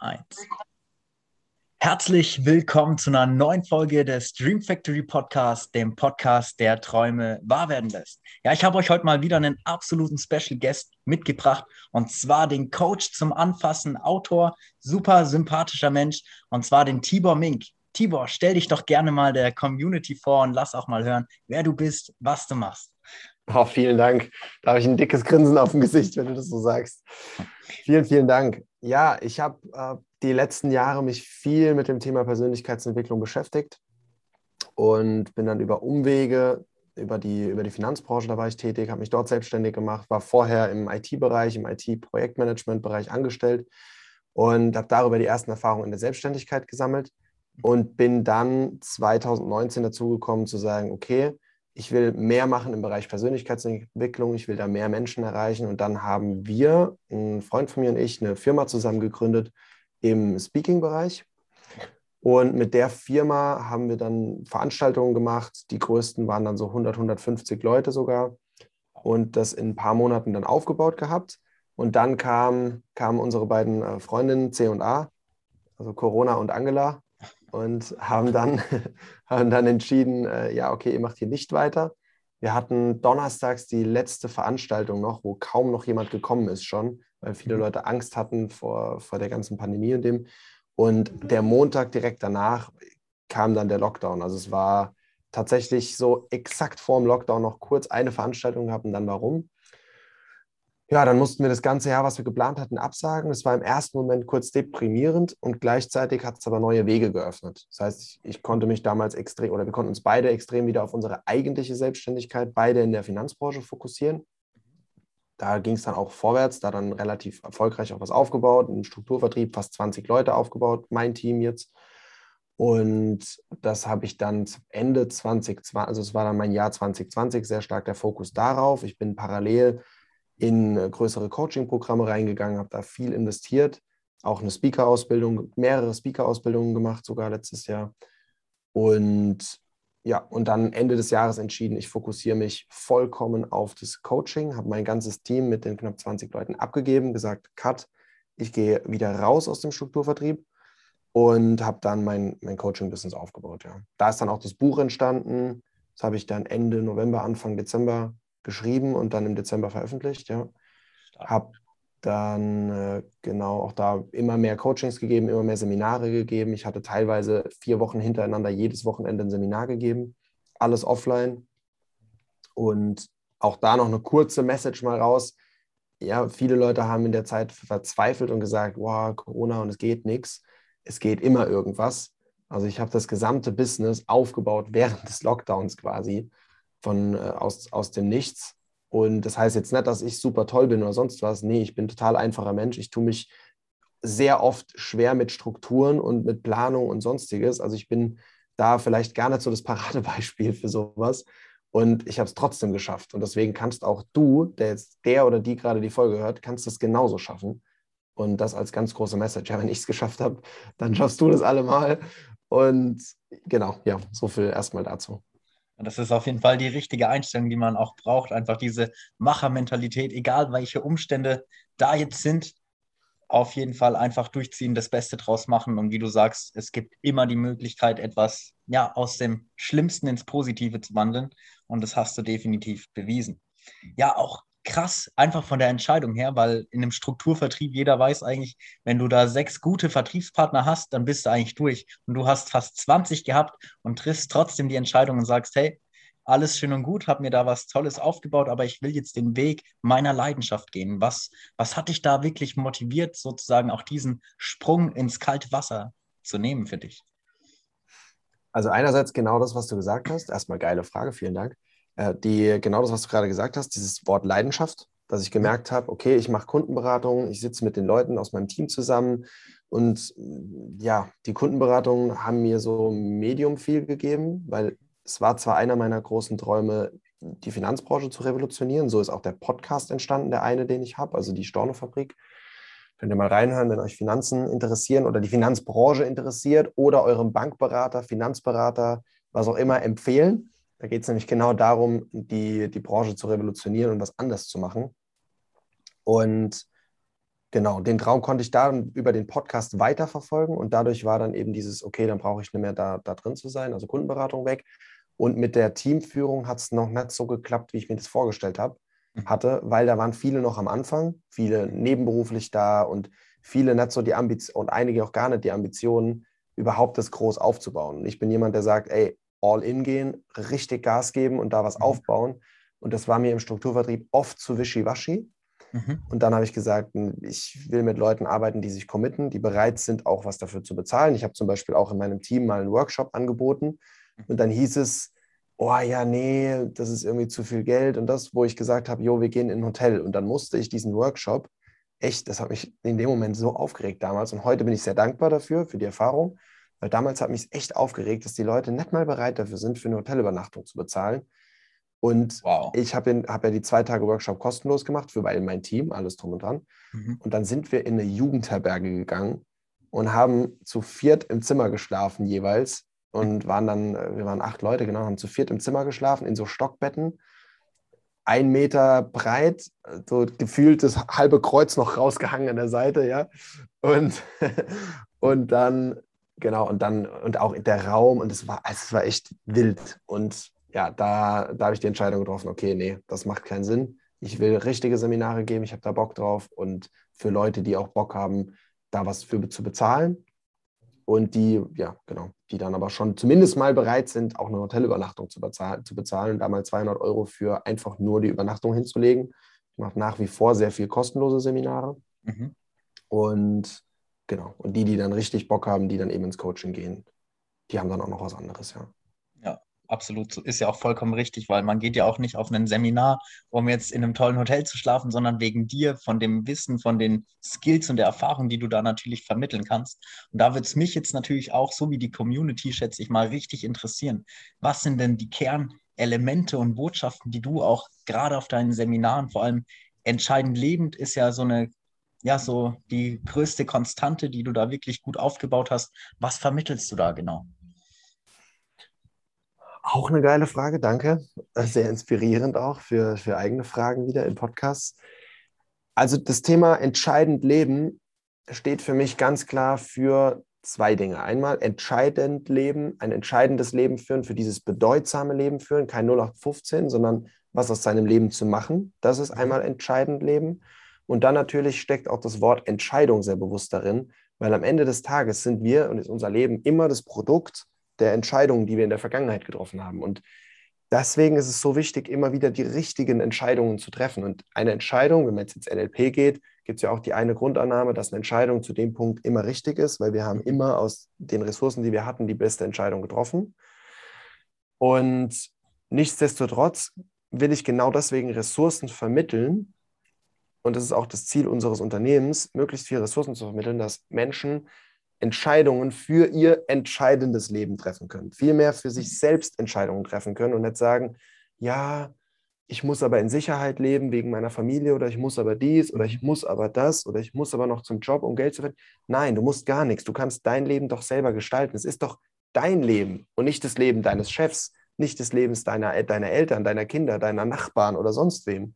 eins. Herzlich willkommen zu einer neuen Folge des Dream Factory Podcast, dem Podcast, der Träume wahr werden lässt. Ja, ich habe euch heute mal wieder einen absoluten Special Guest mitgebracht und zwar den Coach zum Anfassen, Autor, super sympathischer Mensch und zwar den Tibor Mink. Tibor, stell dich doch gerne mal der Community vor und lass auch mal hören, wer du bist, was du machst. Oh, vielen Dank. Da habe ich ein dickes Grinsen auf dem Gesicht, wenn du das so sagst. Vielen, vielen Dank. Ja, ich habe äh, die letzten Jahre mich viel mit dem Thema Persönlichkeitsentwicklung beschäftigt und bin dann über Umwege, über die, über die Finanzbranche, da war ich tätig, habe mich dort selbstständig gemacht, war vorher im IT-Bereich, im IT-Projektmanagement-Bereich angestellt und habe darüber die ersten Erfahrungen in der Selbstständigkeit gesammelt und bin dann 2019 dazu gekommen zu sagen, okay, ich will mehr machen im Bereich Persönlichkeitsentwicklung, ich will da mehr Menschen erreichen. Und dann haben wir, ein Freund von mir und ich, eine Firma zusammen gegründet im Speaking-Bereich. Und mit der Firma haben wir dann Veranstaltungen gemacht. Die größten waren dann so 100, 150 Leute sogar. Und das in ein paar Monaten dann aufgebaut gehabt. Und dann kamen kam unsere beiden äh, Freundinnen C und A, also Corona und Angela, und haben dann, haben dann entschieden, äh, ja, okay, ihr macht hier nicht weiter. Wir hatten donnerstags die letzte Veranstaltung noch, wo kaum noch jemand gekommen ist schon, weil viele mhm. Leute Angst hatten vor, vor der ganzen Pandemie und dem. Und der Montag direkt danach kam dann der Lockdown. Also es war tatsächlich so exakt vor dem Lockdown noch kurz eine Veranstaltung gehabt und dann warum. Ja, dann mussten wir das ganze Jahr, was wir geplant hatten, absagen. Es war im ersten Moment kurz deprimierend und gleichzeitig hat es aber neue Wege geöffnet. Das heißt, ich, ich, konnte mich damals extrem oder wir konnten uns beide extrem wieder auf unsere eigentliche Selbstständigkeit, beide in der Finanzbranche fokussieren. Da ging es dann auch vorwärts, da dann relativ erfolgreich auch was aufgebaut, einen Strukturvertrieb, fast 20 Leute aufgebaut, mein Team jetzt. Und das habe ich dann Ende 2020, also es war dann mein Jahr 2020, sehr stark der Fokus darauf. Ich bin parallel in größere Coaching-Programme reingegangen, habe da viel investiert, auch eine Speaker-Ausbildung, mehrere Speaker-Ausbildungen gemacht, sogar letztes Jahr. Und ja, und dann Ende des Jahres entschieden, ich fokussiere mich vollkommen auf das Coaching, habe mein ganzes Team mit den knapp 20 Leuten abgegeben, gesagt, cut, ich gehe wieder raus aus dem Strukturvertrieb und habe dann mein, mein Coaching-Business aufgebaut. Ja. Da ist dann auch das Buch entstanden. Das habe ich dann Ende November, Anfang Dezember geschrieben und dann im Dezember veröffentlicht, ja. Habe dann äh, genau auch da immer mehr Coachings gegeben, immer mehr Seminare gegeben. Ich hatte teilweise vier Wochen hintereinander jedes Wochenende ein Seminar gegeben, alles offline. Und auch da noch eine kurze Message mal raus. Ja, viele Leute haben in der Zeit verzweifelt und gesagt, wow, Corona und es geht nichts. Es geht immer irgendwas. Also ich habe das gesamte Business aufgebaut während des Lockdowns quasi von, äh, aus, aus dem Nichts. Und das heißt jetzt nicht, dass ich super toll bin oder sonst was. Nee, ich bin total einfacher Mensch. Ich tue mich sehr oft schwer mit Strukturen und mit Planung und sonstiges. Also ich bin da vielleicht gar nicht so das Paradebeispiel für sowas. Und ich habe es trotzdem geschafft. Und deswegen kannst auch du, der jetzt der oder die gerade die Folge hört, kannst es genauso schaffen. Und das als ganz große Message. Ja, wenn ich es geschafft habe, dann schaffst du das allemal. Und genau, ja, so viel erstmal dazu. Und das ist auf jeden Fall die richtige Einstellung, die man auch braucht. Einfach diese Machermentalität, egal welche Umstände da jetzt sind, auf jeden Fall einfach durchziehen, das Beste draus machen. Und wie du sagst, es gibt immer die Möglichkeit, etwas ja, aus dem Schlimmsten ins Positive zu wandeln. Und das hast du definitiv bewiesen. Ja, auch krass, einfach von der Entscheidung her, weil in einem Strukturvertrieb jeder weiß eigentlich, wenn du da sechs gute Vertriebspartner hast, dann bist du eigentlich durch. Und du hast fast 20 gehabt und triffst trotzdem die Entscheidung und sagst, hey, alles schön und gut, habe mir da was Tolles aufgebaut, aber ich will jetzt den Weg meiner Leidenschaft gehen. Was, was hat dich da wirklich motiviert, sozusagen auch diesen Sprung ins kalte Wasser zu nehmen für dich? Also einerseits genau das, was du gesagt hast. Erstmal geile Frage, vielen Dank. Äh, die, genau das, was du gerade gesagt hast, dieses Wort Leidenschaft, dass ich gemerkt habe, okay, ich mache Kundenberatungen, ich sitze mit den Leuten aus meinem Team zusammen und ja, die Kundenberatungen haben mir so medium viel gegeben, weil es war zwar einer meiner großen Träume, die Finanzbranche zu revolutionieren, so ist auch der Podcast entstanden, der eine, den ich habe, also die Stornofabrik. Könnt ihr mal reinhören, wenn euch Finanzen interessieren oder die Finanzbranche interessiert oder eurem Bankberater, Finanzberater, was auch immer empfehlen. Da geht es nämlich genau darum, die, die Branche zu revolutionieren und was anders zu machen. Und Genau, den Traum konnte ich da über den Podcast weiterverfolgen und dadurch war dann eben dieses, okay, dann brauche ich nicht mehr da, da drin zu sein, also Kundenberatung weg. Und mit der Teamführung hat es noch nicht so geklappt, wie ich mir das vorgestellt habe, mhm. hatte, weil da waren viele noch am Anfang, viele nebenberuflich da und viele nicht so die Ambitionen und einige auch gar nicht die Ambitionen, überhaupt das groß aufzubauen. Und ich bin jemand, der sagt, ey, all in gehen, richtig Gas geben und da was mhm. aufbauen. Und das war mir im Strukturvertrieb oft zu wischiwaschi. Mhm. Und dann habe ich gesagt, ich will mit Leuten arbeiten, die sich committen, die bereit sind, auch was dafür zu bezahlen. Ich habe zum Beispiel auch in meinem Team mal einen Workshop angeboten, und dann hieß es, oh ja, nee, das ist irgendwie zu viel Geld. Und das, wo ich gesagt habe, jo, wir gehen in ein Hotel. Und dann musste ich diesen Workshop, echt, das hat mich in dem Moment so aufgeregt damals. Und heute bin ich sehr dankbar dafür, für die Erfahrung. Weil damals hat mich echt aufgeregt, dass die Leute nicht mal bereit dafür sind, für eine Hotelübernachtung zu bezahlen. Und wow. ich habe hab ja die zwei Tage Workshop kostenlos gemacht für mein Team, alles drum und dran. Mhm. Und dann sind wir in eine Jugendherberge gegangen und haben zu viert im Zimmer geschlafen jeweils und waren dann, äh, wir waren acht Leute, genau, haben zu viert im Zimmer geschlafen, in so Stockbetten. Ein Meter breit, so gefühlt das halbe Kreuz noch rausgehangen an der Seite, ja. Und, und dann, genau, und dann, und auch der Raum, und es war, es war echt wild. Und ja, da, da habe ich die Entscheidung getroffen, okay, nee, das macht keinen Sinn. Ich will richtige Seminare geben, ich habe da Bock drauf und für Leute, die auch Bock haben, da was für zu bezahlen und die, ja, genau, die dann aber schon zumindest mal bereit sind, auch eine Hotelübernachtung zu, bezahlen, zu bezahlen, da mal 200 Euro für einfach nur die Übernachtung hinzulegen. Ich mache nach wie vor sehr viel kostenlose Seminare. Mhm. Und genau, und die, die dann richtig Bock haben, die dann eben ins Coaching gehen, die haben dann auch noch was anderes, ja absolut, ist ja auch vollkommen richtig, weil man geht ja auch nicht auf ein Seminar, um jetzt in einem tollen Hotel zu schlafen, sondern wegen dir, von dem Wissen, von den Skills und der Erfahrung, die du da natürlich vermitteln kannst. Und da wird es mich jetzt natürlich auch, so wie die Community, schätze ich mal, richtig interessieren. Was sind denn die Kernelemente und Botschaften, die du auch gerade auf deinen Seminaren, vor allem entscheidend lebend, ist ja so eine ja, so die größte Konstante, die du da wirklich gut aufgebaut hast. Was vermittelst du da genau? Auch eine geile Frage, danke. Sehr inspirierend auch für, für eigene Fragen wieder im Podcast. Also das Thema entscheidend leben steht für mich ganz klar für zwei Dinge. Einmal entscheidend leben, ein entscheidendes Leben führen, für dieses bedeutsame Leben führen, kein 0815, sondern was aus seinem Leben zu machen. Das ist mhm. einmal entscheidend leben. Und dann natürlich steckt auch das Wort Entscheidung sehr bewusst darin, weil am Ende des Tages sind wir und ist unser Leben immer das Produkt der Entscheidungen, die wir in der Vergangenheit getroffen haben. Und deswegen ist es so wichtig, immer wieder die richtigen Entscheidungen zu treffen. Und eine Entscheidung, wenn man jetzt ins NLP geht, gibt es ja auch die eine Grundannahme, dass eine Entscheidung zu dem Punkt immer richtig ist, weil wir haben immer aus den Ressourcen, die wir hatten, die beste Entscheidung getroffen. Und nichtsdestotrotz will ich genau deswegen Ressourcen vermitteln. Und das ist auch das Ziel unseres Unternehmens, möglichst viele Ressourcen zu vermitteln, dass Menschen Entscheidungen für ihr entscheidendes Leben treffen können. Vielmehr für sich selbst Entscheidungen treffen können und nicht sagen, ja, ich muss aber in Sicherheit leben wegen meiner Familie oder ich muss aber dies oder ich muss aber das oder ich muss aber noch zum Job, um Geld zu verdienen. Nein, du musst gar nichts. Du kannst dein Leben doch selber gestalten. Es ist doch dein Leben und nicht das Leben deines Chefs, nicht des Lebens deiner, deiner Eltern, deiner Kinder, deiner Nachbarn oder sonst wem,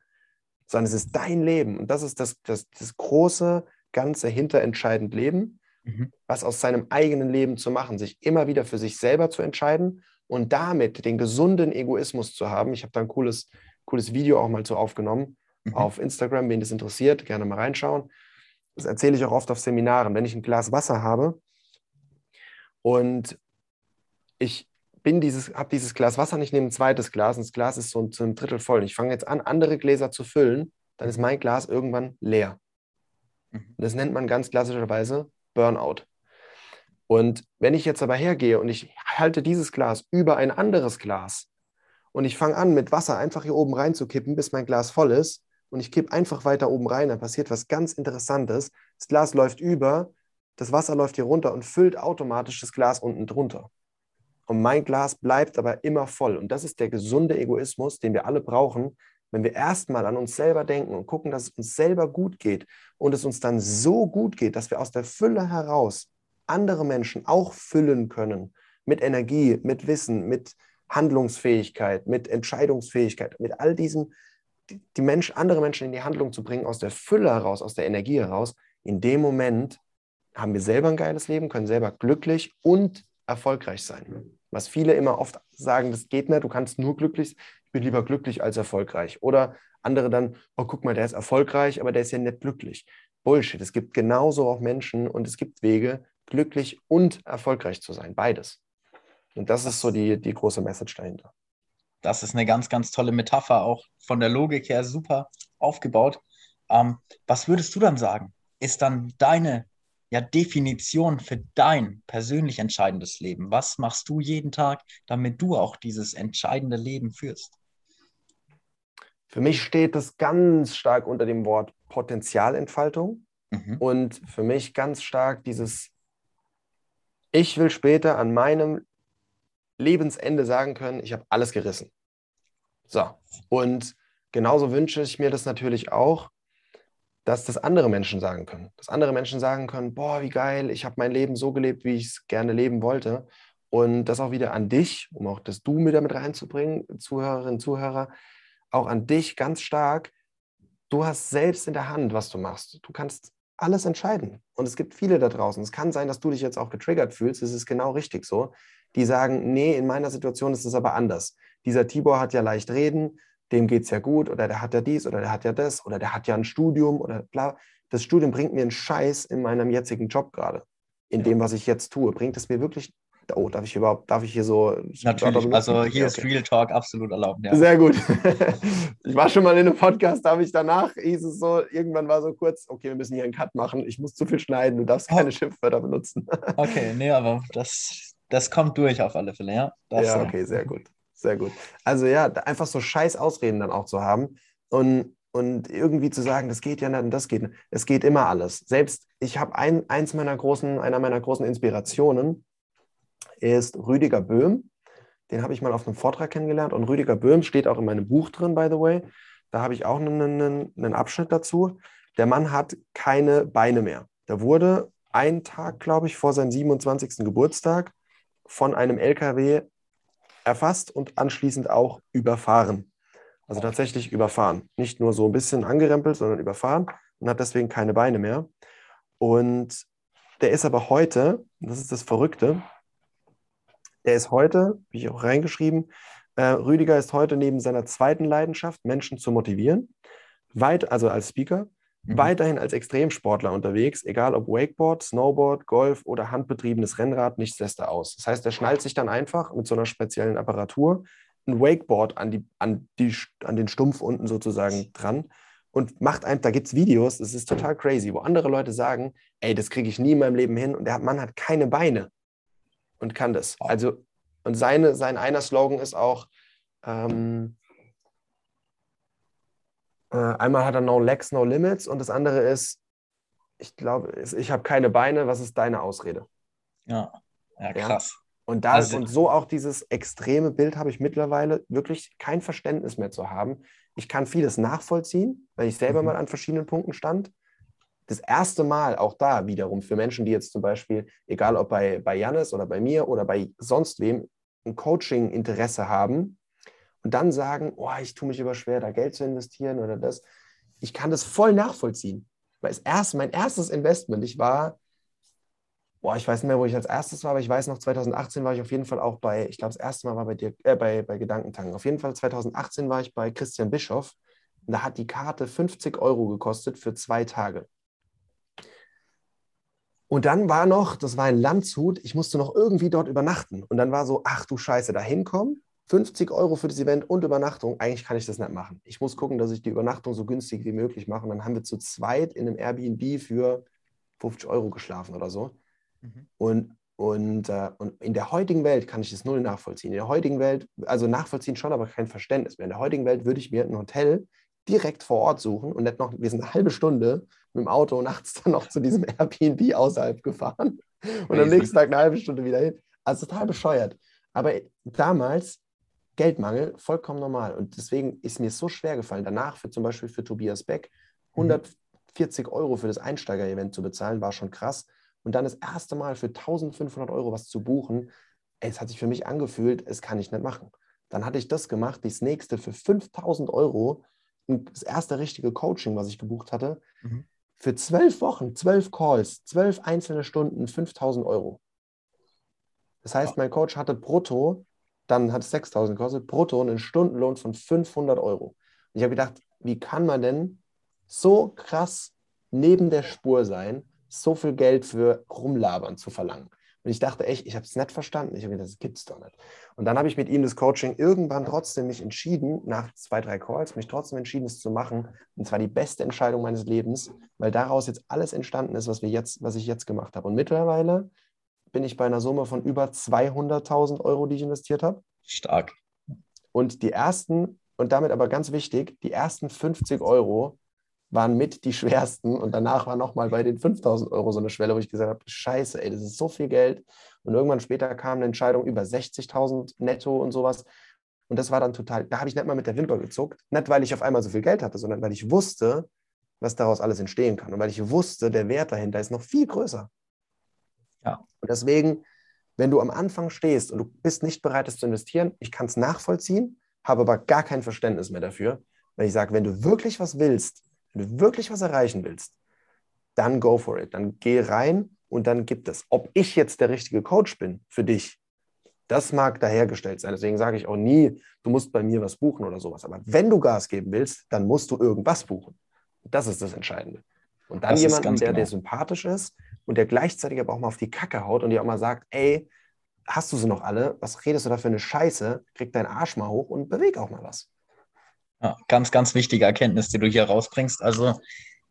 sondern es ist dein Leben. Und das ist das, das, das große, ganze hinterentscheidend Leben mhm. was aus seinem eigenen Leben zu machen, sich immer wieder für sich selber zu entscheiden und damit den gesunden Egoismus zu haben. Ich habe da ein cooles, cooles Video auch mal zu aufgenommen mhm. auf Instagram, wen das interessiert, gerne mal reinschauen. Das erzähle ich auch oft auf Seminaren. Wenn ich ein Glas Wasser habe und ich bin dieses, habe dieses Glas Wasser nicht, nehme ein zweites Glas und das Glas ist so zu einem Drittel voll. Und ich fange jetzt an, andere Gläser zu füllen, dann ist mein Glas irgendwann leer. Mhm. Das nennt man ganz klassischerweise Burnout. Und wenn ich jetzt aber hergehe und ich halte dieses Glas über ein anderes Glas und ich fange an, mit Wasser einfach hier oben reinzukippen, bis mein Glas voll ist und ich kippe einfach weiter oben rein, dann passiert was ganz Interessantes. Das Glas läuft über, das Wasser läuft hier runter und füllt automatisch das Glas unten drunter. Und mein Glas bleibt aber immer voll. Und das ist der gesunde Egoismus, den wir alle brauchen, wenn wir erstmal an uns selber denken und gucken, dass es uns selber gut geht und es uns dann so gut geht, dass wir aus der Fülle heraus andere Menschen auch füllen können mit Energie, mit Wissen, mit Handlungsfähigkeit, mit Entscheidungsfähigkeit, mit all diesem, die, Mensch, andere Menschen in die Handlung zu bringen, aus der Fülle heraus, aus der Energie heraus, in dem Moment haben wir selber ein geiles Leben, können selber glücklich und erfolgreich sein. Was viele immer oft sagen, das geht nicht, du kannst nur glücklich, sein. ich bin lieber glücklich als erfolgreich. Oder andere dann, oh guck mal, der ist erfolgreich, aber der ist ja nicht glücklich. Bullshit. Es gibt genauso auch Menschen und es gibt Wege, glücklich und erfolgreich zu sein. Beides. Und das ist so die, die große Message dahinter. Das ist eine ganz, ganz tolle Metapher, auch von der Logik her super aufgebaut. Ähm, was würdest du dann sagen? Ist dann deine ja, Definition für dein persönlich entscheidendes Leben? Was machst du jeden Tag, damit du auch dieses entscheidende Leben führst? Für mich steht das ganz stark unter dem Wort Potenzialentfaltung mhm. und für mich ganz stark dieses, ich will später an meinem Lebensende sagen können, ich habe alles gerissen. So, und genauso wünsche ich mir das natürlich auch, dass das andere Menschen sagen können. Dass andere Menschen sagen können, boah, wie geil, ich habe mein Leben so gelebt, wie ich es gerne leben wollte. Und das auch wieder an dich, um auch das Du mit damit reinzubringen, Zuhörerinnen, Zuhörer, auch an dich ganz stark. Du hast selbst in der Hand, was du machst. Du kannst alles entscheiden. Und es gibt viele da draußen. Es kann sein, dass du dich jetzt auch getriggert fühlst. Es ist genau richtig so. Die sagen, nee, in meiner Situation ist es aber anders. Dieser Tibor hat ja leicht reden, dem geht es ja gut oder der hat ja dies oder der hat ja das oder der hat ja ein Studium oder bla. Das Studium bringt mir einen Scheiß in meinem jetzigen Job gerade. In dem, was ich jetzt tue. Bringt es mir wirklich Oh, darf ich überhaupt, darf ich hier so. Natürlich, also hier okay. ist Real Talk absolut erlaubt. Ja. Sehr gut. ich war schon mal in einem Podcast, da habe ich danach, hieß es so, irgendwann war so kurz, okay, wir müssen hier einen Cut machen, ich muss zu viel schneiden, du darfst keine oh. Schimpfwörter benutzen. okay, nee, aber das, das kommt durch auf alle Fälle, ja. Das, ja, okay, sehr gut. Sehr gut. Also ja, einfach so scheiß Ausreden dann auch zu haben und, und irgendwie zu sagen, das geht ja nicht und das geht nicht. Es geht immer alles. Selbst ich habe ein, eins meiner großen, einer meiner großen Inspirationen ist Rüdiger Böhm. Den habe ich mal auf einem Vortrag kennengelernt und Rüdiger Böhm steht auch in meinem Buch drin, by the way. Da habe ich auch einen, einen, einen Abschnitt dazu. Der Mann hat keine Beine mehr. Der wurde einen Tag, glaube ich, vor seinem 27. Geburtstag von einem LKW erfasst und anschließend auch überfahren. Also tatsächlich überfahren. Nicht nur so ein bisschen angerempelt, sondern überfahren und hat deswegen keine Beine mehr. Und der ist aber heute, das ist das Verrückte, der ist heute, wie ich auch reingeschrieben, äh, Rüdiger ist heute neben seiner zweiten Leidenschaft, Menschen zu motivieren, weit, also als Speaker, mhm. weiterhin als Extremsportler unterwegs, egal ob Wakeboard, Snowboard, Golf oder handbetriebenes Rennrad, nichts lässt er aus. Das heißt, er schnallt sich dann einfach mit so einer speziellen Apparatur ein Wakeboard an, die, an, die, an den Stumpf unten sozusagen dran und macht ein, da gibt es Videos, das ist total crazy, wo andere Leute sagen, ey, das kriege ich nie in meinem Leben hin und der Mann hat keine Beine und kann das. Also, und seine, sein einer Slogan ist auch, ähm, äh, einmal hat er No Legs, No Limits und das andere ist, ich glaube, ich habe keine Beine, was ist deine Ausrede? Ja, ja krass. Ja? Und, da, also, und so auch dieses extreme Bild habe ich mittlerweile wirklich kein Verständnis mehr zu haben. Ich kann vieles nachvollziehen, weil ich selber mhm. mal an verschiedenen Punkten stand. Das erste Mal auch da wiederum für Menschen, die jetzt zum Beispiel, egal ob bei, bei Janis oder bei mir oder bei sonst wem, ein Coaching-Interesse haben, und dann sagen, oh, ich tue mich über schwer, da Geld zu investieren oder das. Ich kann das voll nachvollziehen. Weil erst, mein erstes Investment, ich war, boah, ich weiß nicht mehr, wo ich als erstes war, aber ich weiß noch, 2018 war ich auf jeden Fall auch bei, ich glaube, das erste Mal war bei äh, bei, bei Gedankentanken. Auf jeden Fall 2018 war ich bei Christian Bischoff und da hat die Karte 50 Euro gekostet für zwei Tage. Und dann war noch, das war in Landshut, ich musste noch irgendwie dort übernachten. Und dann war so, ach du Scheiße, da hinkommen, 50 Euro für das Event und Übernachtung, eigentlich kann ich das nicht machen. Ich muss gucken, dass ich die Übernachtung so günstig wie möglich mache. Und dann haben wir zu zweit in einem Airbnb für 50 Euro geschlafen oder so. Mhm. Und, und, äh, und in der heutigen Welt kann ich das null nachvollziehen. In der heutigen Welt, also nachvollziehen schon, aber kein Verständnis mehr. In der heutigen Welt würde ich mir ein Hotel direkt vor Ort suchen und nicht noch, wir sind eine halbe Stunde mit dem Auto nachts dann noch zu diesem Airbnb außerhalb gefahren und am nächsten Tag eine halbe Stunde wieder hin. Also total bescheuert. Aber damals Geldmangel, vollkommen normal. Und deswegen ist mir so schwer gefallen, danach für zum Beispiel für Tobias Beck 140 mhm. Euro für das Einsteiger-Event zu bezahlen, war schon krass. Und dann das erste Mal für 1500 Euro was zu buchen, es hat sich für mich angefühlt, es kann ich nicht machen. Dann hatte ich das gemacht, das nächste für 5000 Euro, das erste richtige Coaching, was ich gebucht hatte. Mhm. für zwölf Wochen, zwölf Calls, zwölf einzelne Stunden, 5000 Euro. Das heißt, mein Coach hatte brutto, dann hat es 6000 gekostet, brutto einen Stundenlohn von 500 Euro. Und ich habe gedacht, wie kann man denn so krass neben der Spur sein, so viel Geld für Rumlabern zu verlangen? Und ich dachte echt, ich habe es nicht verstanden. Ich habe gedacht, das gibt es doch nicht. Und dann habe ich mit ihm das Coaching irgendwann trotzdem mich entschieden, nach zwei, drei Calls, mich trotzdem entschieden, es zu machen. Und zwar die beste Entscheidung meines Lebens, weil daraus jetzt alles entstanden ist, was, wir jetzt, was ich jetzt gemacht habe. Und mittlerweile bin ich bei einer Summe von über 200.000 Euro, die ich investiert habe. Stark. Und die ersten, und damit aber ganz wichtig, die ersten 50 Euro waren mit die schwersten und danach war nochmal bei den 5000 Euro so eine Schwelle, wo ich gesagt habe, scheiße, ey, das ist so viel Geld. Und irgendwann später kam eine Entscheidung über 60.000 netto und sowas. Und das war dann total, da habe ich nicht mal mit der Wimper gezuckt. Nicht, weil ich auf einmal so viel Geld hatte, sondern weil ich wusste, was daraus alles entstehen kann. Und weil ich wusste, der Wert dahinter ist noch viel größer. Ja. Und deswegen, wenn du am Anfang stehst und du bist nicht bereit, es zu investieren, ich kann es nachvollziehen, habe aber gar kein Verständnis mehr dafür, weil ich sage, wenn du wirklich was willst, wenn du wirklich was erreichen willst, dann go for it. Dann geh rein und dann gibt es. Ob ich jetzt der richtige Coach bin für dich, das mag dahergestellt sein. Deswegen sage ich auch nie, du musst bei mir was buchen oder sowas. Aber wenn du Gas geben willst, dann musst du irgendwas buchen. Das ist das Entscheidende. Und dann das jemanden, der genau. dir sympathisch ist und der gleichzeitig aber auch mal auf die Kacke haut und dir auch mal sagt, ey, hast du sie noch alle? Was redest du da für eine Scheiße? Krieg deinen Arsch mal hoch und beweg auch mal was. Ja, ganz, ganz wichtige Erkenntnis, die du hier rausbringst. Also,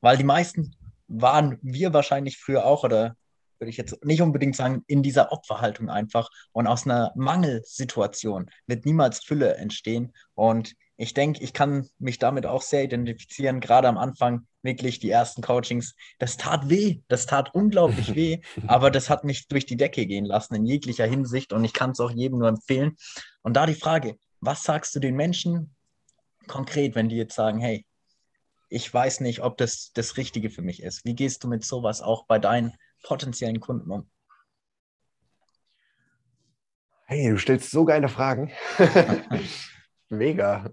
weil die meisten waren wir wahrscheinlich früher auch, oder würde ich jetzt nicht unbedingt sagen, in dieser Opferhaltung einfach. Und aus einer Mangelsituation wird niemals Fülle entstehen. Und ich denke, ich kann mich damit auch sehr identifizieren, gerade am Anfang wirklich die ersten Coachings. Das tat weh, das tat unglaublich weh, aber das hat mich durch die Decke gehen lassen in jeglicher Hinsicht und ich kann es auch jedem nur empfehlen. Und da die Frage, was sagst du den Menschen, konkret, wenn die jetzt sagen, hey, ich weiß nicht, ob das das Richtige für mich ist. Wie gehst du mit sowas auch bei deinen potenziellen Kunden um? Hey, du stellst so geile Fragen. Mega.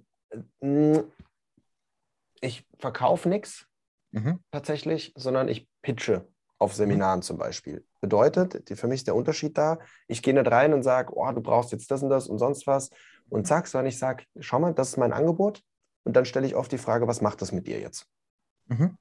Ich verkaufe nichts mhm. tatsächlich, sondern ich pitche auf Seminaren mhm. zum Beispiel. Bedeutet, für mich ist der Unterschied da, ich gehe nicht rein und sage, oh, du brauchst jetzt das und das und sonst was und zack, sondern ich sage, schau mal, das ist mein Angebot. Und dann stelle ich oft die Frage, was macht das mit dir jetzt? Mhm.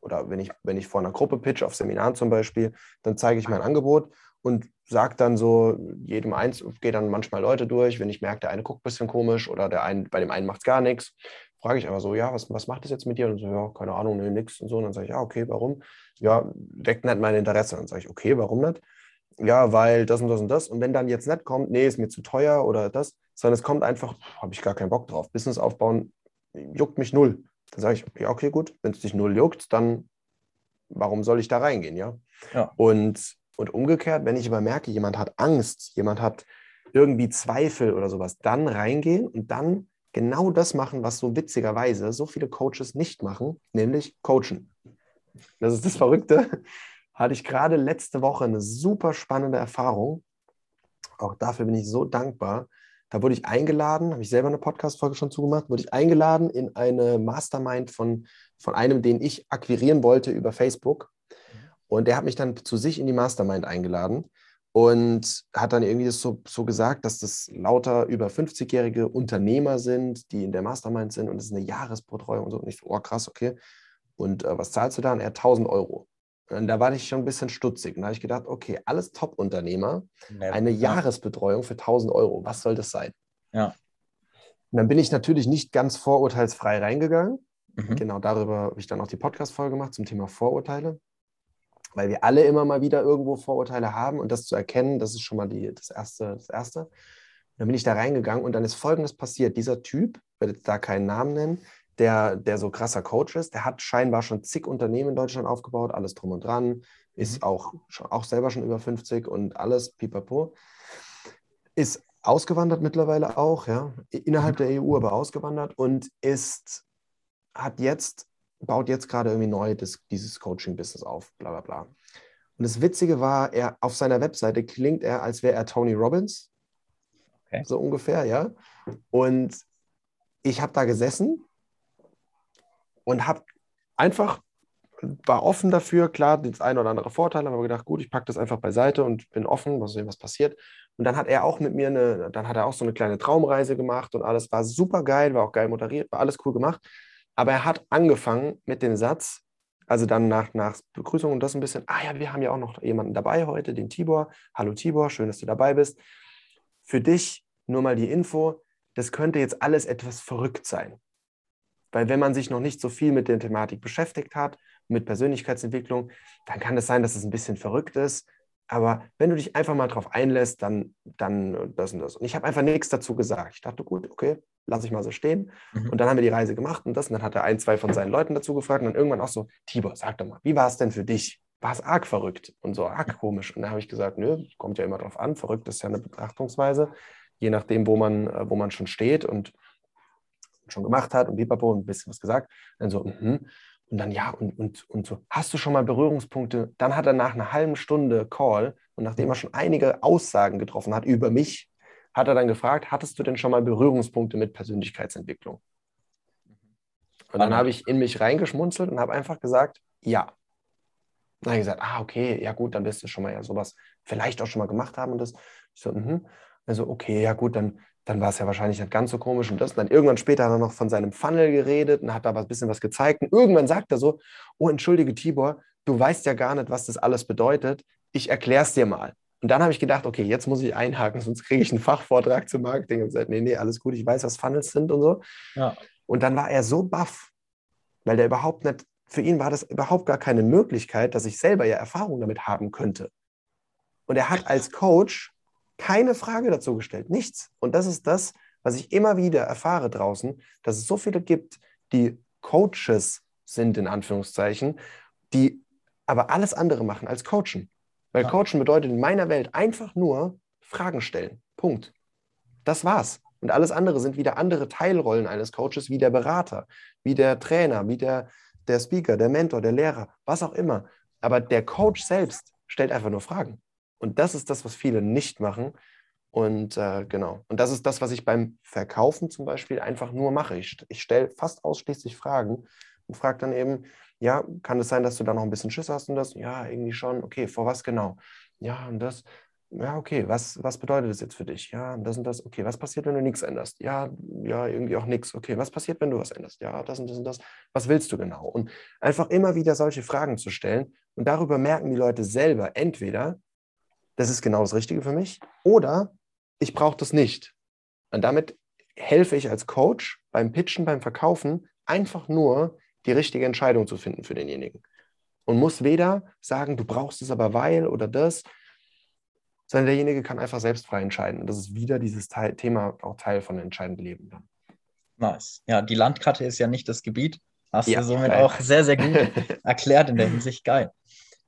Oder wenn ich, wenn ich vor einer Gruppe pitch, auf Seminaren zum Beispiel, dann zeige ich mein Angebot und sage dann so, jedem eins, gehe dann manchmal Leute durch, wenn ich merke, der eine guckt ein bisschen komisch oder der ein, bei dem einen macht es gar nichts, frage ich einfach so, ja, was, was macht das jetzt mit dir? Und so, ja, keine Ahnung, nee, nix und so. Und dann sage ich, ja, okay, warum? Ja, weckt nicht mein Interesse. Und dann sage ich, okay, warum nicht? Ja, weil das und das und das. Und wenn dann jetzt nicht kommt, nee, ist mir zu teuer oder das, sondern es kommt einfach, habe ich gar keinen Bock drauf. Business aufbauen juckt mich null. Dann sage ich, ja, okay, gut, wenn es dich null juckt, dann warum soll ich da reingehen, ja? ja? Und, und umgekehrt, wenn ich aber merke, jemand hat Angst, jemand hat irgendwie Zweifel oder sowas, dann reingehen und dann genau das machen, was so witzigerweise so viele Coaches nicht machen, nämlich coachen. Das ist das Verrückte. Hatte ich gerade letzte Woche eine super spannende Erfahrung. Auch dafür bin ich so dankbar. Da wurde ich eingeladen, habe ich selber eine Podcast-Folge schon zugemacht, wurde ich eingeladen in eine Mastermind von, von einem, den ich akquirieren wollte über Facebook. Und der hat mich dann zu sich in die Mastermind eingeladen und hat dann irgendwie so, so gesagt, dass das lauter über 50-jährige Unternehmer sind, die in der Mastermind sind und es ist eine Jahresbetreuung und so. Und ich so, oh krass, okay. Und äh, was zahlst du da? Und er 1000 Euro. Und da war ich schon ein bisschen stutzig. Und da habe ich gedacht, okay, alles Top-Unternehmer, eine ja. Jahresbetreuung für 1000 Euro, was soll das sein? Ja. Und dann bin ich natürlich nicht ganz vorurteilsfrei reingegangen. Mhm. Genau darüber habe ich dann auch die Podcast-Folge gemacht zum Thema Vorurteile. Weil wir alle immer mal wieder irgendwo Vorurteile haben und das zu erkennen, das ist schon mal die, das, erste, das Erste. dann bin ich da reingegangen und dann ist Folgendes passiert. Dieser Typ, ich werde jetzt da keinen Namen nennen, der, der so krasser Coach ist. Der hat scheinbar schon zig Unternehmen in Deutschland aufgebaut, alles drum und dran, ist mhm. auch, auch selber schon über 50 und alles pipapo. Ist ausgewandert mittlerweile auch, ja, innerhalb mhm. der EU aber ausgewandert und ist, hat jetzt, baut jetzt gerade irgendwie neu das, dieses Coaching-Business auf, bla bla bla. Und das Witzige war, er auf seiner Webseite klingt er, als wäre er Tony Robbins. Okay. So ungefähr, ja. Und ich habe da gesessen und habe einfach war offen dafür, klar, das eine oder andere Vorteil, aber gedacht, gut, ich packe das einfach beiseite und bin offen, mal sehen, was passiert. Und dann hat er auch mit mir eine, dann hat er auch so eine kleine Traumreise gemacht und alles war super geil, war auch geil moderiert, war alles cool gemacht. Aber er hat angefangen mit dem Satz, also dann nach, nach Begrüßung und das ein bisschen, ah ja, wir haben ja auch noch jemanden dabei heute, den Tibor. Hallo Tibor, schön, dass du dabei bist. Für dich nur mal die Info, das könnte jetzt alles etwas verrückt sein. Weil wenn man sich noch nicht so viel mit der Thematik beschäftigt hat, mit Persönlichkeitsentwicklung, dann kann es sein, dass es ein bisschen verrückt ist. Aber wenn du dich einfach mal darauf einlässt, dann, dann das und das. Und ich habe einfach nichts dazu gesagt. Ich dachte, gut, okay, lasse ich mal so stehen. Mhm. Und dann haben wir die Reise gemacht und das. Und dann hat er ein, zwei von seinen Leuten dazu gefragt. Und dann irgendwann auch so, Tibor, sag doch mal, wie war es denn für dich? War es arg verrückt und so arg komisch? Und dann habe ich gesagt, nö, kommt ja immer drauf an. Verrückt ist ja eine Betrachtungsweise, je nachdem, wo man, äh, wo man schon steht und schon gemacht hat und Bipapo und ein bisschen was gesagt. Dann so, mhm. Und dann ja, und, und, und so, hast du schon mal Berührungspunkte? Dann hat er nach einer halben Stunde Call und nachdem er schon einige Aussagen getroffen hat über mich, hat er dann gefragt, hattest du denn schon mal Berührungspunkte mit Persönlichkeitsentwicklung? Und dann habe ich in mich reingeschmunzelt und habe einfach gesagt, ja. Dann habe ich gesagt, ah, okay, ja gut, dann wirst du schon mal ja sowas vielleicht auch schon mal gemacht haben und das. Ich so, mhm. Also, okay, ja gut, dann dann war es ja wahrscheinlich nicht ganz so komisch und das. Und dann irgendwann später hat er noch von seinem Funnel geredet und hat da ein bisschen was gezeigt. Und irgendwann sagt er so: Oh, entschuldige, Tibor, du weißt ja gar nicht, was das alles bedeutet. Ich erkläre es dir mal. Und dann habe ich gedacht, okay, jetzt muss ich einhaken, sonst kriege ich einen Fachvortrag zum Marketing und gesagt, nee, nee, alles gut, ich weiß, was Funnels sind und so. Ja. Und dann war er so baff, weil der überhaupt nicht, für ihn war das überhaupt gar keine Möglichkeit, dass ich selber ja Erfahrung damit haben könnte. Und er hat als Coach keine Frage dazu gestellt, nichts. Und das ist das, was ich immer wieder erfahre draußen, dass es so viele gibt, die Coaches sind, in Anführungszeichen, die aber alles andere machen als Coachen. Weil ja. Coachen bedeutet in meiner Welt einfach nur Fragen stellen. Punkt. Das war's. Und alles andere sind wieder andere Teilrollen eines Coaches, wie der Berater, wie der Trainer, wie der, der Speaker, der Mentor, der Lehrer, was auch immer. Aber der Coach selbst stellt einfach nur Fragen. Und das ist das, was viele nicht machen. Und äh, genau. Und das ist das, was ich beim Verkaufen zum Beispiel einfach nur mache. Ich, ich stelle fast ausschließlich Fragen und frage dann eben, ja, kann es sein, dass du da noch ein bisschen Schiss hast und das? Ja, irgendwie schon. Okay, vor was genau? Ja, und das. Ja, okay, was, was bedeutet das jetzt für dich? Ja, das und das. Okay, was passiert, wenn du nichts änderst? Ja, ja, irgendwie auch nichts. Okay, was passiert, wenn du was änderst? Ja, das und das und das. Was willst du genau? Und einfach immer wieder solche Fragen zu stellen. Und darüber merken die Leute selber entweder, das ist genau das Richtige für mich, oder ich brauche das nicht. Und damit helfe ich als Coach beim Pitchen, beim Verkaufen, einfach nur die richtige Entscheidung zu finden für denjenigen. Und muss weder sagen, du brauchst es aber weil oder das, sondern derjenige kann einfach selbst frei entscheiden. Und das ist wieder dieses Teil, Thema auch Teil von entscheidendem Leben. Nice. Ja, die Landkarte ist ja nicht das Gebiet. Hast ja, du somit geil. auch sehr, sehr gut erklärt in der Hinsicht. Geil.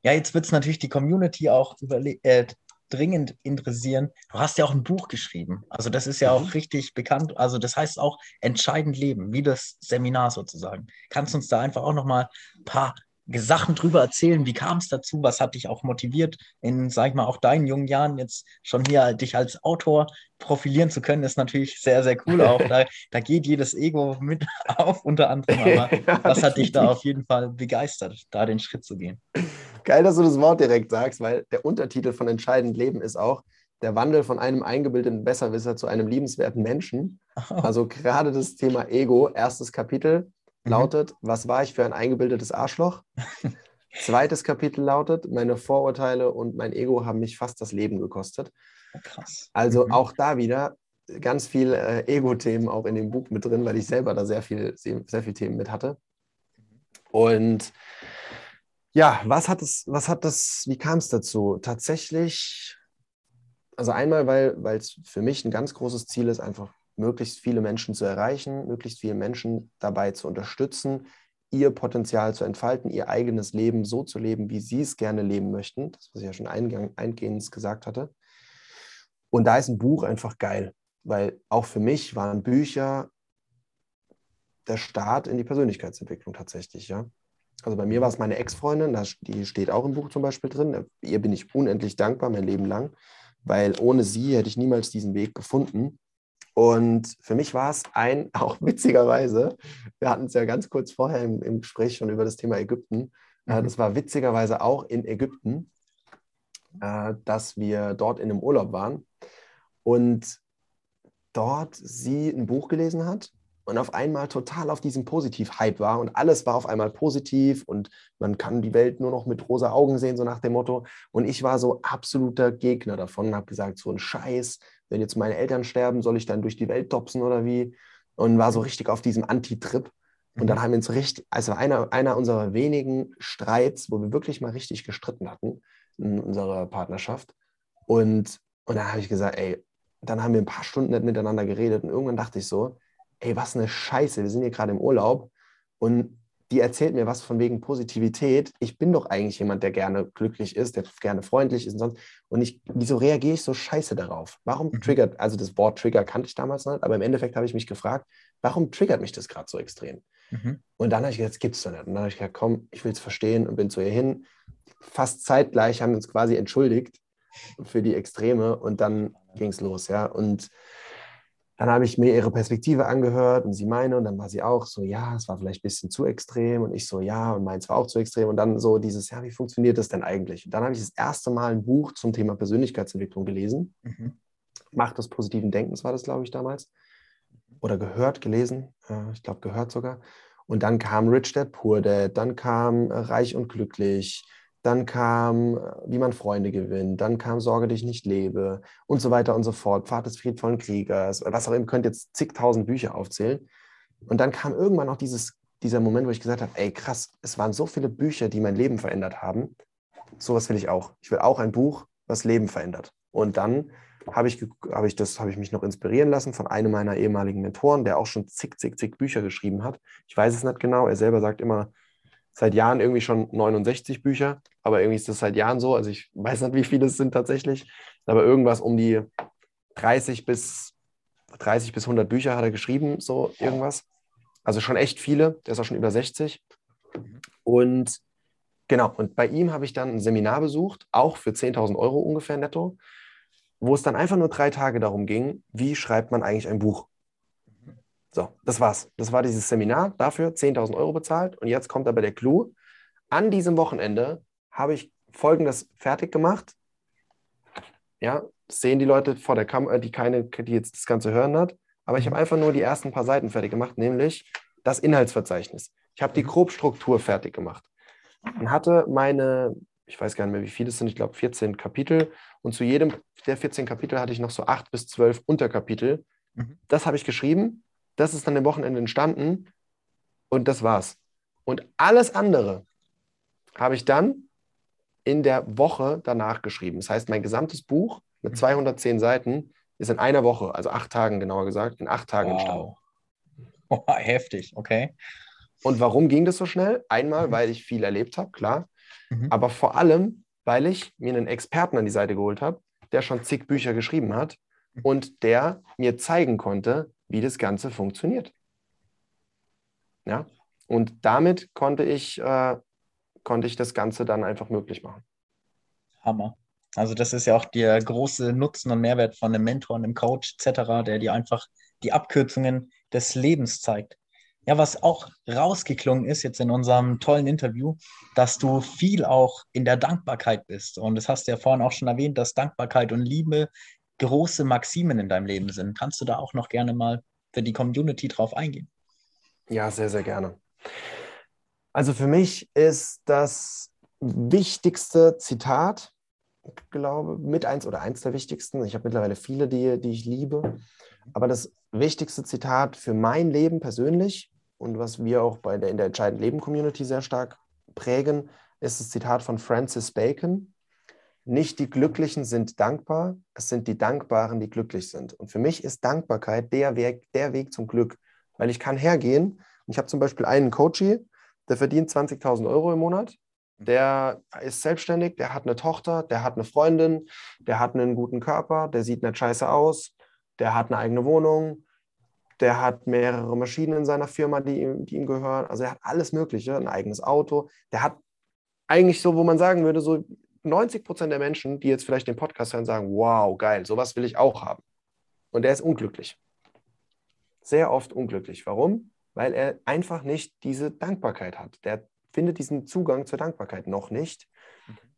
Ja, jetzt wird es natürlich die Community auch äh, dringend interessieren. Du hast ja auch ein Buch geschrieben. Also das ist ja auch mhm. richtig bekannt. Also das heißt auch entscheidend leben, wie das Seminar sozusagen. Kannst du uns da einfach auch noch mal ein paar Sachen drüber erzählen? Wie kam es dazu? Was hat dich auch motiviert, in, sag ich mal, auch deinen jungen Jahren jetzt schon hier dich als Autor profilieren zu können? Ist natürlich sehr, sehr cool auch. Da, da geht jedes Ego mit auf, unter anderem. Aber ja, was hat dich da auf jeden Fall begeistert, da den Schritt zu gehen? Geil, dass du das Wort direkt sagst, weil der Untertitel von Entscheidend Leben ist auch der Wandel von einem eingebildeten Besserwisser zu einem liebenswerten Menschen. Oh. Also gerade das Thema Ego, erstes Kapitel, Mhm. lautet, was war ich für ein eingebildetes Arschloch? Zweites Kapitel lautet, meine Vorurteile und mein Ego haben mich fast das Leben gekostet. Krass. Also mhm. auch da wieder ganz viel äh, Ego-Themen auch in dem Buch mit drin, weil ich selber da sehr viel, sehr viel Themen mit hatte. Und ja, was hat es, was hat das, wie kam es dazu? Tatsächlich, also einmal, weil es für mich ein ganz großes Ziel ist, einfach möglichst viele Menschen zu erreichen, möglichst viele Menschen dabei zu unterstützen, ihr Potenzial zu entfalten, ihr eigenes Leben so zu leben, wie sie es gerne leben möchten. Das, was ich ja schon eingang, eingehend gesagt hatte. Und da ist ein Buch einfach geil, weil auch für mich waren Bücher der Start in die Persönlichkeitsentwicklung tatsächlich, ja. Also bei mir war es meine Ex-Freundin, die steht auch im Buch zum Beispiel drin. Ihr bin ich unendlich dankbar mein Leben lang, weil ohne sie hätte ich niemals diesen Weg gefunden. Und für mich war es ein, auch witzigerweise, wir hatten es ja ganz kurz vorher im, im, Gespräch schon über das Thema Ägypten, Äh, das war witzigerweise auch in Ägypten, äh, dass wir dort in einem Urlaub waren und dort sie ein Buch gelesen hat und auf einmal total auf diesem Positiv-Hype war und alles war auf einmal positiv und man kann die Welt nur noch mit rosa Augen sehen, so nach dem Motto. Und ich war so absoluter Gegner davon und habe gesagt, so ein Scheiß, wenn jetzt meine Eltern sterben, soll ich dann durch die Welt topsen oder wie? Und war so richtig auf diesem Anti-Trip. Und dann mhm. haben wir uns richtig, also einer, einer unserer wenigen Streits, wo wir wirklich mal richtig gestritten hatten in unserer Partnerschaft. Und, und dann habe ich gesagt, ey, dann haben wir ein paar Stunden nicht miteinander geredet und irgendwann dachte ich so, ey, was eine Scheiße, wir sind hier gerade im Urlaub und die erzählt mir was von wegen Positivität. Ich bin doch eigentlich jemand, der gerne glücklich ist, der gerne freundlich ist und sonst. Und ich, wieso reagiere ich so scheiße darauf? Warum mhm. triggert, also das Wort Trigger kannte ich damals nicht, aber im Endeffekt habe ich mich gefragt, warum triggert mich das gerade so extrem? Mhm. Und dann habe ich gesagt, das gibt es doch nicht. Und dann habe ich gesagt, komm, ich will es verstehen und bin zu ihr hin. Fast zeitgleich haben wir uns quasi entschuldigt für die Extreme und dann ging es los, ja. Und dann habe ich mir ihre Perspektive angehört und sie meine und dann war sie auch so, ja, es war vielleicht ein bisschen zu extrem und ich so, ja, und meins war auch zu extrem und dann so dieses, ja, wie funktioniert das denn eigentlich? Und dann habe ich das erste Mal ein Buch zum Thema Persönlichkeitsentwicklung gelesen. Mhm. Macht des positiven Denkens war das, glaube ich, damals. Oder gehört, gelesen, äh, ich glaube, gehört sogar. Und dann kam Rich Dad Poor Dad, dann kam äh, Reich und Glücklich, dann kam, äh, wie man Freunde gewinnt, dann kam Sorge, dich nicht lebe und so weiter und so fort, Pfad des friedvollen Kriegers, was auch immer, ihr könnt jetzt zigtausend Bücher aufzählen. Und dann kam irgendwann noch dieses, dieser Moment, wo ich gesagt habe, ey krass, es waren so viele Bücher, die mein Leben verändert haben. Sowas will ich auch. Ich will auch ein Buch, was Leben verändert. Und dann habe ich, hab ich, habe ich mich noch inspirieren lassen von einem meiner ehemaligen Mentoren, der auch schon zig, zig, zig Bücher geschrieben hat. Ich weiß es nicht genau. Er selber sagt immer, seit Jahren irgendwie schon 69 Bücher, aber irgendwie ist das seit Jahren so. Also ich weiß nicht, wie viele es sind tatsächlich, aber irgendwas um die 30 bis 30 bis 100 Bücher hat er geschrieben, so irgendwas. Also schon echt viele. Der ist auch schon über 60. Und genau, und bei ihm habe ich dann ein Seminar besucht, auch für 10.000 Euro ungefähr netto, wo es dann einfach nur drei Tage darum ging, wie schreibt man eigentlich ein Buch. So, das war's. Das war dieses Seminar, dafür 10.000 Euro bezahlt. Und jetzt kommt aber der Clou. An diesem Wochenende habe ich Folgendes fertig gemacht. Ja, sehen die Leute vor der Kamera, die keine, die jetzt das Ganze hören hat. Aber ich habe einfach nur die ersten paar Seiten fertig gemacht, nämlich das Inhaltsverzeichnis. Ich habe die mhm. Grobstruktur fertig gemacht und hatte meine, ich weiß gar nicht mehr, wie viele es sind, ich glaube 14 Kapitel. Und zu jedem der 14 Kapitel hatte ich noch so acht bis zwölf Unterkapitel. Mhm. Das habe ich geschrieben das ist dann am Wochenende entstanden und das war's. Und alles andere habe ich dann in der Woche danach geschrieben. Das heißt, mein gesamtes Buch mit 210 mhm. Seiten ist in einer Woche, also acht Tagen genauer gesagt, in acht Tagen wow. entstanden. Oh, heftig, okay. Und warum ging das so schnell? Einmal, mhm. weil ich viel erlebt habe, klar. Mhm. Aber vor allem, weil ich mir einen Experten an die Seite geholt habe, der schon zig Bücher geschrieben hat mhm. und der mir zeigen konnte, wie das Ganze funktioniert. Ja, und damit konnte ich, äh, konnte ich das Ganze dann einfach möglich machen. Hammer. Also das ist ja auch der große Nutzen und Mehrwert von einem Mentor, einem Coach etc., der dir einfach die Abkürzungen des Lebens zeigt. Ja, was auch rausgeklungen ist jetzt in unserem tollen Interview, dass du viel auch in der Dankbarkeit bist. Und das hast du ja vorhin auch schon erwähnt, dass Dankbarkeit und Liebe große Maximen in deinem Leben sind. Kannst du da auch noch gerne mal für die Community drauf eingehen? Ja, sehr, sehr gerne. Also für mich ist das wichtigste Zitat, ich glaube, mit eins oder eins der wichtigsten. Ich habe mittlerweile viele, die, die ich liebe. Aber das wichtigste Zitat für mein Leben persönlich und was wir auch bei der, in der Entscheidend Leben Community sehr stark prägen, ist das Zitat von Francis Bacon. Nicht die Glücklichen sind dankbar, es sind die Dankbaren, die glücklich sind. Und für mich ist Dankbarkeit der Weg, der Weg zum Glück, weil ich kann hergehen und ich habe zum Beispiel einen Coachie, der verdient 20.000 Euro im Monat, der ist selbstständig, der hat eine Tochter, der hat eine Freundin, der hat einen guten Körper, der sieht nicht scheiße aus, der hat eine eigene Wohnung, der hat mehrere Maschinen in seiner Firma, die ihm, die ihm gehören. Also er hat alles Mögliche, ein eigenes Auto. Der hat eigentlich so, wo man sagen würde, so 90 Prozent der Menschen, die jetzt vielleicht den Podcast hören, sagen, wow, geil, sowas will ich auch haben. Und der ist unglücklich. Sehr oft unglücklich. Warum? Weil er einfach nicht diese Dankbarkeit hat. Der findet diesen Zugang zur Dankbarkeit noch nicht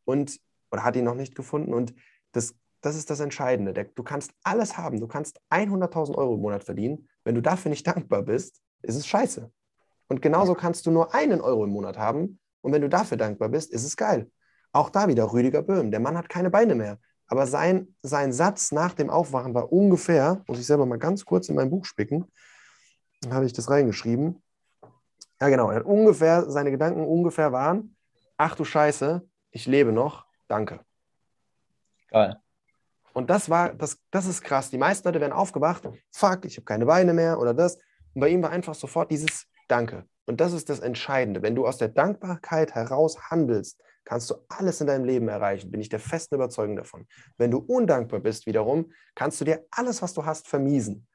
und oder hat ihn noch nicht gefunden. Und das, das ist das Entscheidende. Du kannst alles haben. Du kannst 100.000 Euro im Monat verdienen. Wenn du dafür nicht dankbar bist, ist es scheiße. Und genauso kannst du nur einen Euro im Monat haben. Und wenn du dafür dankbar bist, ist es geil. Auch da wieder Rüdiger Böhm. Der Mann hat keine Beine mehr. Aber sein, sein Satz nach dem Aufwachen war ungefähr, muss ich selber mal ganz kurz in mein Buch spicken, dann habe ich das reingeschrieben. Ja, genau. Er hat ungefähr, seine Gedanken ungefähr waren: Ach du Scheiße, ich lebe noch, danke. Geil. Und das war, das, das ist krass. Die meisten Leute werden aufgewacht, fuck, ich habe keine Beine mehr oder das. Und bei ihm war einfach sofort dieses Danke. Und das ist das Entscheidende. Wenn du aus der Dankbarkeit heraus handelst, kannst du alles in deinem Leben erreichen. Bin ich der festen Überzeugung davon. Wenn du undankbar bist, wiederum, kannst du dir alles, was du hast, vermiesen.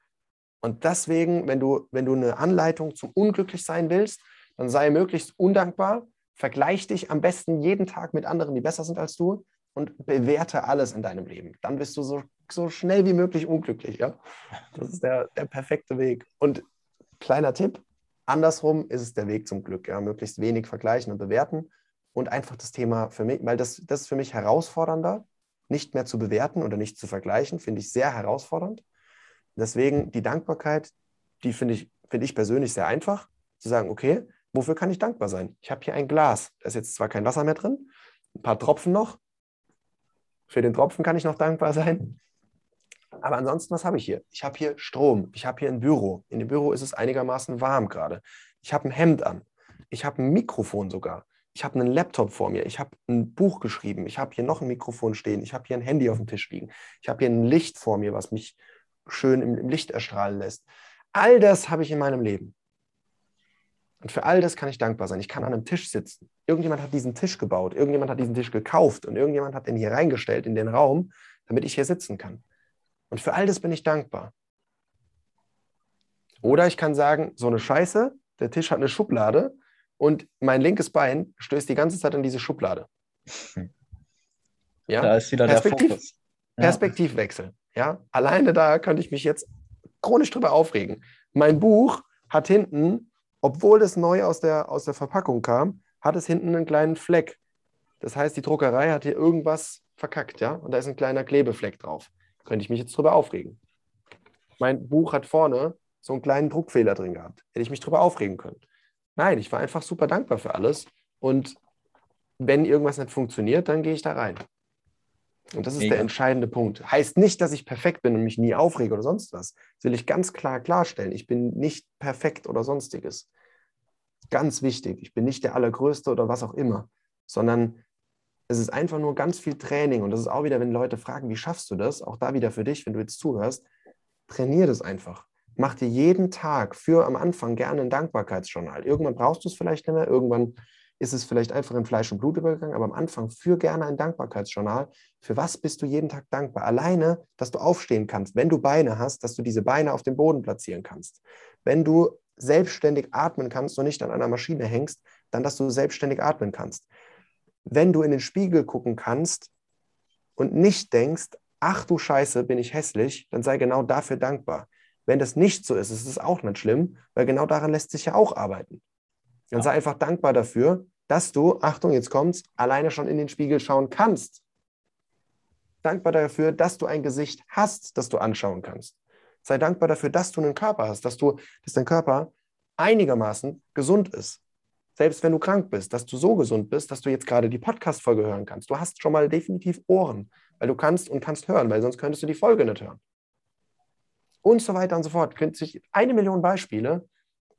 Und deswegen, wenn du, wenn du eine Anleitung zum Unglücklichsein willst, dann sei möglichst undankbar, vergleich dich am besten jeden Tag mit anderen, die besser sind als du und bewerte alles in deinem Leben. Dann bist du so, so schnell wie möglich unglücklich. Ja? Das ist der, der perfekte Weg. Und kleiner Tipp, andersrum ist es der Weg zum Glück. Ja? Möglichst wenig vergleichen und bewerten und einfach das Thema für mich, weil das, das ist für mich herausfordernder, nicht mehr zu bewerten oder nicht zu vergleichen, finde ich sehr herausfordernd. Deswegen die Dankbarkeit, die finde ich, finde ich persönlich sehr einfach, zu sagen, okay, wofür kann ich dankbar sein? Ich habe hier ein Glas, da ist jetzt zwar kein Wasser mehr drin, ein paar Tropfen noch, für den Tropfen kann ich noch dankbar sein. Aber ansonsten, was habe ich hier? Ich habe hier Strom. Ich habe hier ein Büro. In dem Büro ist es einigermaßen warm gerade. Ich habe ein Hemd an. Ich habe ein Mikrofon sogar. Ich habe einen Laptop vor mir. Ich habe ein Buch geschrieben. Ich habe hier noch ein Mikrofon stehen. Ich habe hier ein Handy auf dem Tisch liegen. Ich habe hier ein Licht vor mir, was mich schön im, im Licht erstrahlen lässt. All das habe ich in meinem Leben. Und für all das kann ich dankbar sein. Ich kann an einem Tisch sitzen. Irgendjemand hat diesen Tisch gebaut, irgendjemand hat diesen Tisch gekauft und irgendjemand hat den hier reingestellt in den Raum, damit ich hier sitzen kann. Und für all das bin ich dankbar. Oder ich kann sagen, so eine Scheiße, der Tisch hat eine Schublade und mein linkes Bein stößt die ganze Zeit in diese Schublade. Ja? Da ist wieder Perspektiv, der Fokus. Ja. Perspektivwechsel. Ja? Alleine da könnte ich mich jetzt chronisch drüber aufregen. Mein Buch hat hinten obwohl es neu aus der, aus der Verpackung kam, hat es hinten einen kleinen Fleck. Das heißt, die Druckerei hat hier irgendwas verkackt, ja? Und da ist ein kleiner Klebefleck drauf. Könnte ich mich jetzt drüber aufregen. Mein Buch hat vorne so einen kleinen Druckfehler drin gehabt. Hätte ich mich drüber aufregen können. Nein, ich war einfach super dankbar für alles. Und wenn irgendwas nicht funktioniert, dann gehe ich da rein. Und das ist Mega. der entscheidende Punkt. Heißt nicht, dass ich perfekt bin und mich nie aufrege oder sonst was. Das will ich ganz klar klarstellen. Ich bin nicht perfekt oder sonstiges. Ganz wichtig. Ich bin nicht der Allergrößte oder was auch immer, sondern es ist einfach nur ganz viel Training. Und das ist auch wieder, wenn Leute fragen, wie schaffst du das? Auch da wieder für dich, wenn du jetzt zuhörst, trainier das einfach. Mach dir jeden Tag für am Anfang gerne ein Dankbarkeitsjournal. Irgendwann brauchst du es vielleicht nicht mehr, irgendwann ist es vielleicht einfach in Fleisch und Blut übergegangen, aber am Anfang führ gerne ein Dankbarkeitsjournal. Für was bist du jeden Tag dankbar? Alleine, dass du aufstehen kannst, wenn du Beine hast, dass du diese Beine auf dem Boden platzieren kannst. Wenn du selbstständig atmen kannst und nicht an einer Maschine hängst, dann, dass du selbstständig atmen kannst. Wenn du in den Spiegel gucken kannst und nicht denkst, ach du Scheiße, bin ich hässlich, dann sei genau dafür dankbar. Wenn das nicht so ist, ist es auch nicht schlimm, weil genau daran lässt sich ja auch arbeiten. Dann sei einfach dankbar dafür, dass du, Achtung, jetzt kommt's, alleine schon in den Spiegel schauen kannst. Dankbar dafür, dass du ein Gesicht hast, das du anschauen kannst. Sei dankbar dafür, dass du einen Körper hast, dass, du, dass dein Körper einigermaßen gesund ist. Selbst wenn du krank bist, dass du so gesund bist, dass du jetzt gerade die Podcast-Folge hören kannst. Du hast schon mal definitiv Ohren, weil du kannst und kannst hören, weil sonst könntest du die Folge nicht hören. Und so weiter und so fort. Könnt sich eine Million Beispiele,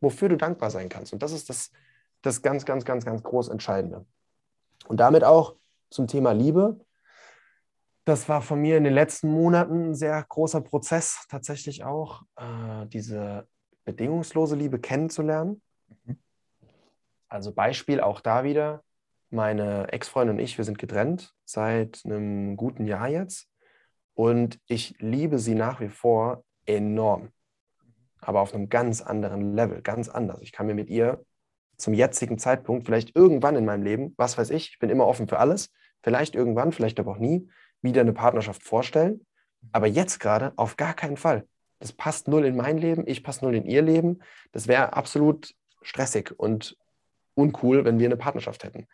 wofür du dankbar sein kannst. Und das ist das, das ganz, ganz, ganz, ganz groß Entscheidende. Und damit auch zum Thema Liebe. Das war von mir in den letzten Monaten ein sehr großer Prozess, tatsächlich auch, äh, diese bedingungslose Liebe kennenzulernen. Mhm. Also Beispiel auch da wieder, meine Ex-Freundin und ich, wir sind getrennt seit einem guten Jahr jetzt. Und ich liebe sie nach wie vor enorm aber auf einem ganz anderen Level, ganz anders. Ich kann mir mit ihr zum jetzigen Zeitpunkt, vielleicht irgendwann in meinem Leben, was weiß ich, ich bin immer offen für alles, vielleicht irgendwann, vielleicht aber auch nie, wieder eine Partnerschaft vorstellen. Aber jetzt gerade auf gar keinen Fall. Das passt null in mein Leben, ich passe null in ihr Leben. Das wäre absolut stressig und uncool, wenn wir eine Partnerschaft hätten.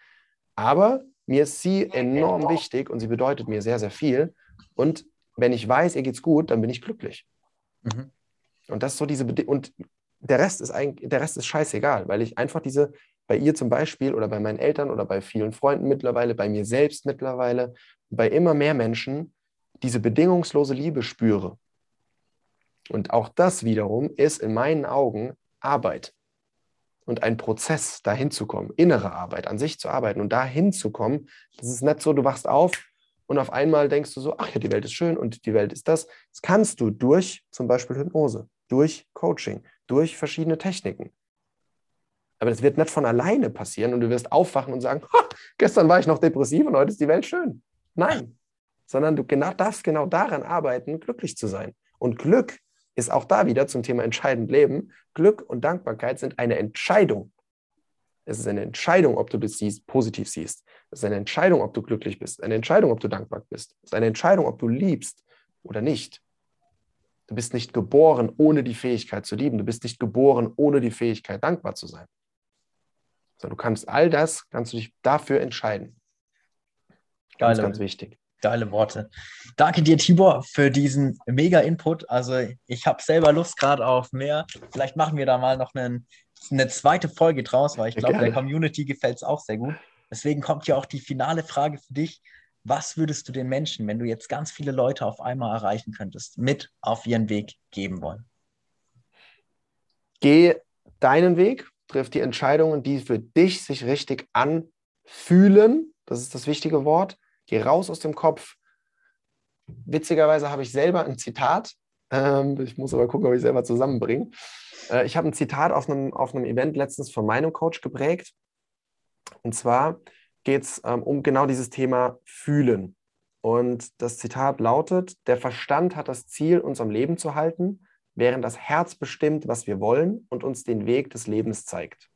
Aber mir ist sie enorm wichtig und sie bedeutet mir sehr, sehr viel. Und wenn ich weiß, ihr geht's gut, dann bin ich glücklich. Mhm. Und das so diese Bedi und der Rest ist eigentlich, der Rest ist scheißegal, weil ich einfach diese, bei ihr zum Beispiel oder bei meinen Eltern oder bei vielen Freunden mittlerweile, bei mir selbst mittlerweile, bei immer mehr Menschen diese bedingungslose Liebe spüre. Und auch das wiederum ist in meinen Augen Arbeit und ein Prozess, dahin zu kommen, innere Arbeit, an sich zu arbeiten und dahin zu kommen. Das ist nicht so, du wachst auf und auf einmal denkst du so, ach ja, die Welt ist schön und die Welt ist das. Das kannst du durch zum Beispiel Hypnose, durch Coaching, durch verschiedene Techniken. Aber das wird nicht von alleine passieren und du wirst aufwachen und sagen, gestern war ich noch depressiv und heute ist die Welt schön. Nein, sondern du genau, darfst genau daran arbeiten, glücklich zu sein. Und Glück ist auch da wieder zum Thema entscheidend Leben. Glück und Dankbarkeit sind eine Entscheidung. Es ist eine Entscheidung, ob du das siehst, positiv siehst. Es ist eine Entscheidung, ob du glücklich bist. Eine Entscheidung, ob du dankbar bist. Es ist eine Entscheidung, ob du liebst oder nicht. Du bist nicht geboren, ohne die Fähigkeit zu lieben. Du bist nicht geboren, ohne die Fähigkeit, dankbar zu sein. Du kannst all das, kannst du dich dafür entscheiden. Ganz, Geile, ganz wichtig. Geile Worte. Danke dir, Tibor, für diesen mega Input. Also ich habe selber Lust gerade auf mehr. Vielleicht machen wir da mal noch einen, eine zweite Folge draus, weil ich glaube, der Community gefällt es auch sehr gut. Deswegen kommt hier auch die finale Frage für dich. Was würdest du den Menschen, wenn du jetzt ganz viele Leute auf einmal erreichen könntest, mit auf ihren Weg geben wollen? Geh deinen Weg, triff die Entscheidungen, die für dich sich richtig anfühlen. Das ist das wichtige Wort. Geh raus aus dem Kopf. Witzigerweise habe ich selber ein Zitat. Ähm, ich muss aber gucken, ob ich selber zusammenbringe. Äh, ich habe ein Zitat auf einem, auf einem Event letztens von meinem Coach geprägt. Und zwar geht es ähm, um genau dieses Thema Fühlen. Und das Zitat lautet, der Verstand hat das Ziel, uns am Leben zu halten, während das Herz bestimmt, was wir wollen und uns den Weg des Lebens zeigt.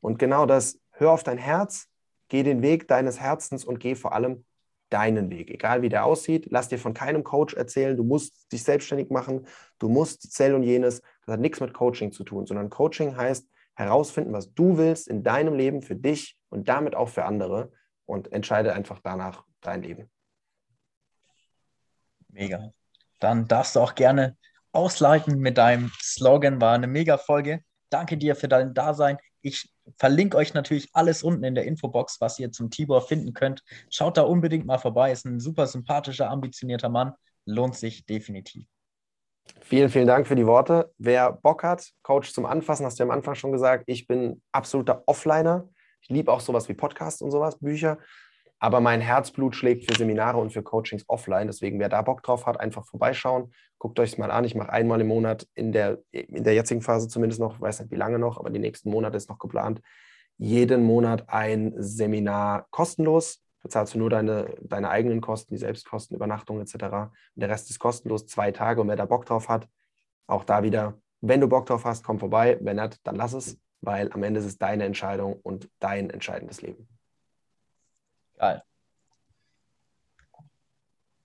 Und genau das, hör auf dein Herz, Geh den Weg deines Herzens und geh vor allem deinen Weg, egal wie der aussieht. Lass dir von keinem Coach erzählen, du musst dich selbstständig machen, du musst Zell und jenes. Das hat nichts mit Coaching zu tun, sondern Coaching heißt herausfinden, was du willst in deinem Leben für dich und damit auch für andere und entscheide einfach danach dein Leben. Mega. Dann darfst du auch gerne ausleiten mit deinem Slogan. War eine mega Folge. Danke dir für dein Dasein. Ich verlinke euch natürlich alles unten in der Infobox, was ihr zum Tibor finden könnt. Schaut da unbedingt mal vorbei. Ist ein super sympathischer, ambitionierter Mann. Lohnt sich definitiv. Vielen, vielen Dank für die Worte. Wer Bock hat, Coach zum Anfassen, hast du ja am Anfang schon gesagt, ich bin absoluter Offliner. Ich liebe auch sowas wie Podcasts und sowas, Bücher. Aber mein Herzblut schlägt für Seminare und für Coachings offline. Deswegen, wer da Bock drauf hat, einfach vorbeischauen. Guckt euch es mal an. Ich mache einmal im Monat in der, in der jetzigen Phase zumindest noch, weiß nicht wie lange noch, aber die nächsten Monate ist noch geplant, jeden Monat ein Seminar kostenlos. Bezahlst du nur deine, deine eigenen Kosten, die Selbstkosten, Übernachtung etc. Und der Rest ist kostenlos, zwei Tage. Und wer da Bock drauf hat, auch da wieder, wenn du Bock drauf hast, komm vorbei. Wenn nicht, dann lass es, weil am Ende ist es deine Entscheidung und dein entscheidendes Leben. Geil.